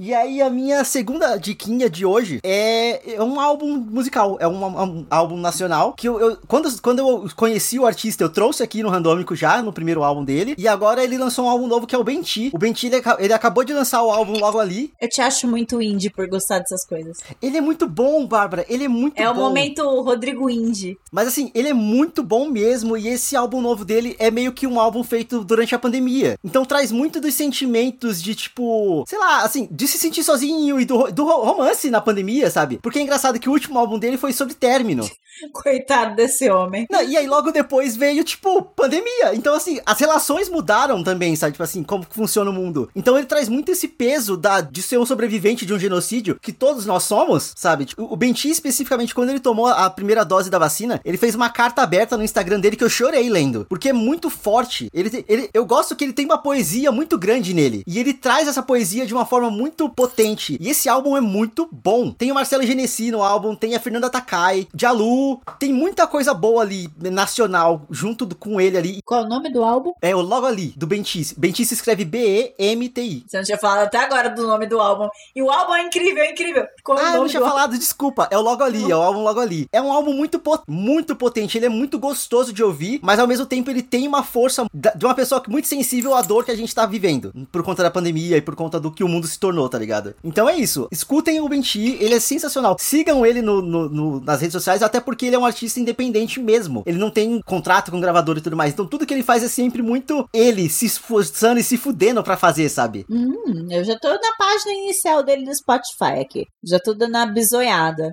E aí, a minha segunda diquinha de hoje é, é um álbum musical, é um, um álbum nacional, que eu, eu, quando, quando eu conheci o artista, eu trouxe aqui no Randômico já, no primeiro álbum dele, e agora ele lançou um álbum novo que é o Benti. O Benti, ele, ele acabou de lançar o álbum logo ali. Eu te acho muito indie por gostar dessas coisas. Ele é muito bom, Bárbara, ele é muito é bom. É o momento Rodrigo Indie. Mas assim, ele é muito bom mesmo, e esse álbum novo dele é meio que um álbum feito durante a pandemia. Então traz muito dos sentimentos de, tipo, sei lá, assim, de se sentir sozinho e do, do romance na pandemia, sabe? Porque é engraçado que o último álbum dele foi sobre término. Coitado desse homem. Não, e aí logo depois veio, tipo, pandemia. Então, assim, as relações mudaram também, sabe? Tipo assim, como funciona o mundo. Então ele traz muito esse peso da, de ser um sobrevivente de um genocídio, que todos nós somos, sabe? Tipo, o Benti, especificamente, quando ele tomou a primeira dose da vacina, ele fez uma carta aberta no Instagram dele que eu chorei lendo. Porque é muito forte. Ele, ele, eu gosto que ele tem uma poesia muito grande nele. E ele traz essa poesia de uma forma muito potente. E esse álbum é muito bom. Tem o Marcelo Genesi no álbum, tem a Fernanda Takai, Jalu, tem muita coisa boa ali, nacional, junto do, com ele ali. Qual é o nome do álbum? É o logo ali, do. Bentis se escreve B-E-M-T-I. Você não tinha falado até agora do nome do álbum. E o álbum é incrível, é incrível. Qual ah, eu não tinha falado, álbum? desculpa. É o logo ali, é o álbum logo ali. É um álbum muito, muito potente, ele é muito gostoso de ouvir, mas ao mesmo tempo ele tem uma força de uma pessoa muito sensível à dor que a gente tá vivendo, por conta da pandemia e por conta do que o mundo se tornou, tá ligado? Então é isso. Escutem o Benti, ele é sensacional. Sigam ele no, no, no, nas redes sociais, até porque ele é um artista independente mesmo. Ele não tem contrato com gravador e tudo mais. Então tudo que ele faz é sempre muito ele se esforçando e se fudendo para fazer, sabe? Hum, eu já tô na página inicial dele no Spotify aqui. Já tô dando a bisoiada.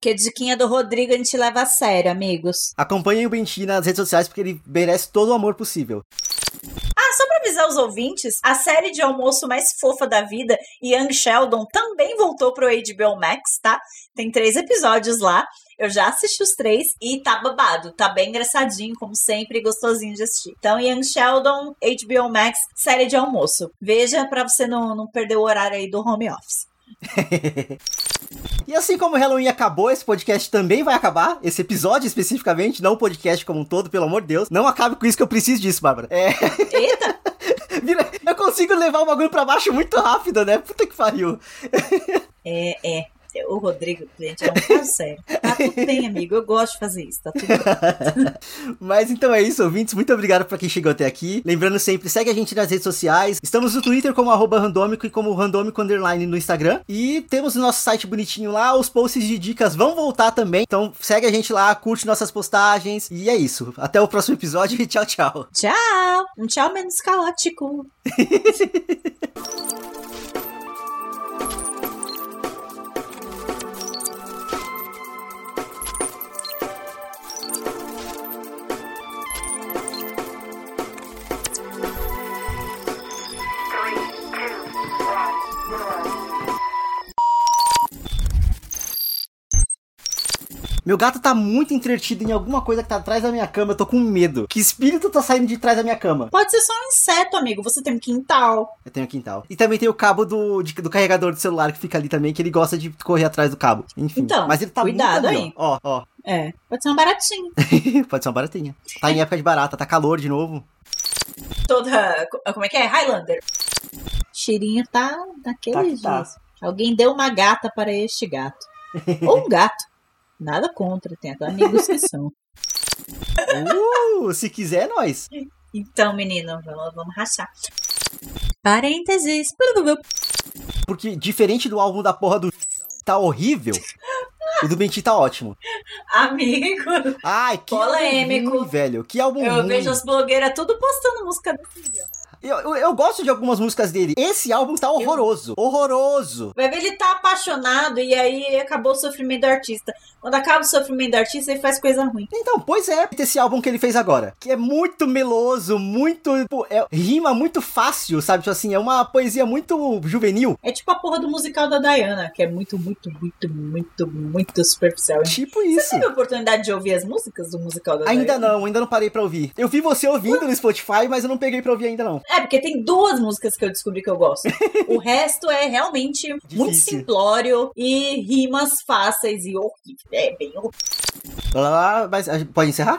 Que a diquinha do Rodrigo a gente leva a sério, amigos. Acompanhem o Benti nas redes sociais porque ele merece todo o amor possível. Ah, só pra avisar os ouvintes, a série de almoço mais fofa da vida, Young Sheldon, também voltou pro HBO Max, tá? Tem três episódios lá. Eu já assisti os três e tá babado. Tá bem engraçadinho, como sempre, gostosinho de assistir. Então, Young Sheldon, HBO Max, série de almoço. Veja para você não, não perder o horário aí do home office. e assim como o Halloween acabou, esse podcast também vai acabar. Esse episódio especificamente, não o podcast como um todo, pelo amor de Deus. Não acabe com isso que eu preciso disso, Bárbara. É... Eita! Eu consigo levar o bagulho pra baixo muito rápido, né? Puta que pariu. É, é. O Rodrigo, gente, é um caso sério. Tá tudo bem, amigo. Eu gosto de fazer isso. Tá tudo bem. Mas então é isso, ouvintes. Muito obrigado pra quem chegou até aqui. Lembrando sempre, segue a gente nas redes sociais. Estamos no Twitter como arroba randômico e como randômico underline no Instagram. E temos o nosso site bonitinho lá. Os posts de dicas vão voltar também. Então segue a gente lá, curte nossas postagens. E é isso. Até o próximo episódio e tchau, tchau. Tchau. Um tchau menos caótico. Meu gato tá muito entretido em alguma coisa que tá atrás da minha cama. Eu tô com medo. Que espírito tá saindo de trás da minha cama? Pode ser só um inseto, amigo. Você tem um quintal. Eu tenho um quintal. E também tem o cabo do, de, do carregador do celular que fica ali também, que ele gosta de correr atrás do cabo. Enfim. Então, mas ele tá cuidado muito ali, aí. Ó, ó. ó. É, pode ser uma baratinha. Pode ser uma baratinha. Tá em época de barata, tá calor de novo. Toda. Como é que é? Highlander. Cheirinho tá daquele Tá tá. Alguém deu uma gata para este gato. Ou um gato. Nada contra, tem até amigos que são. Uh, se quiser, é nós. Então, menino, vamos, vamos rachar. Parênteses. Porque diferente do álbum da porra do tá horrível, o do Benti tá ótimo. Amigo, Ai, que Polêmico. álbum ruim, velho. Que álbum eu ruim. vejo as blogueiras tudo postando música desse Eu, eu, eu gosto de algumas músicas dele. Esse álbum tá horroroso. Horroroso. Vai ver, ele tá apaixonado e aí acabou o sofrimento do artista. Quando acaba o sofrimento do artista, ele faz coisa ruim. Então, pois é, esse álbum que ele fez agora, que é muito meloso, muito. pô, é- rima muito fácil, sabe? Tipo assim, é uma poesia muito juvenil. É tipo a porra do musical da Diana, que é muito, muito, muito, muito, muito superficial. Tipo Você isso. teve a oportunidade de ouvir as músicas do musical da Ainda Diana? não, ainda não parei pra ouvir. Eu vi você ouvindo no Spotify, mas eu não peguei pra ouvir ainda não. É, porque tem duas músicas que eu descobri que eu gosto. o resto é realmente muito Difícil. simplório e rimas fáceis e horrível. É bem horrível. Lá, mas pode encerrar?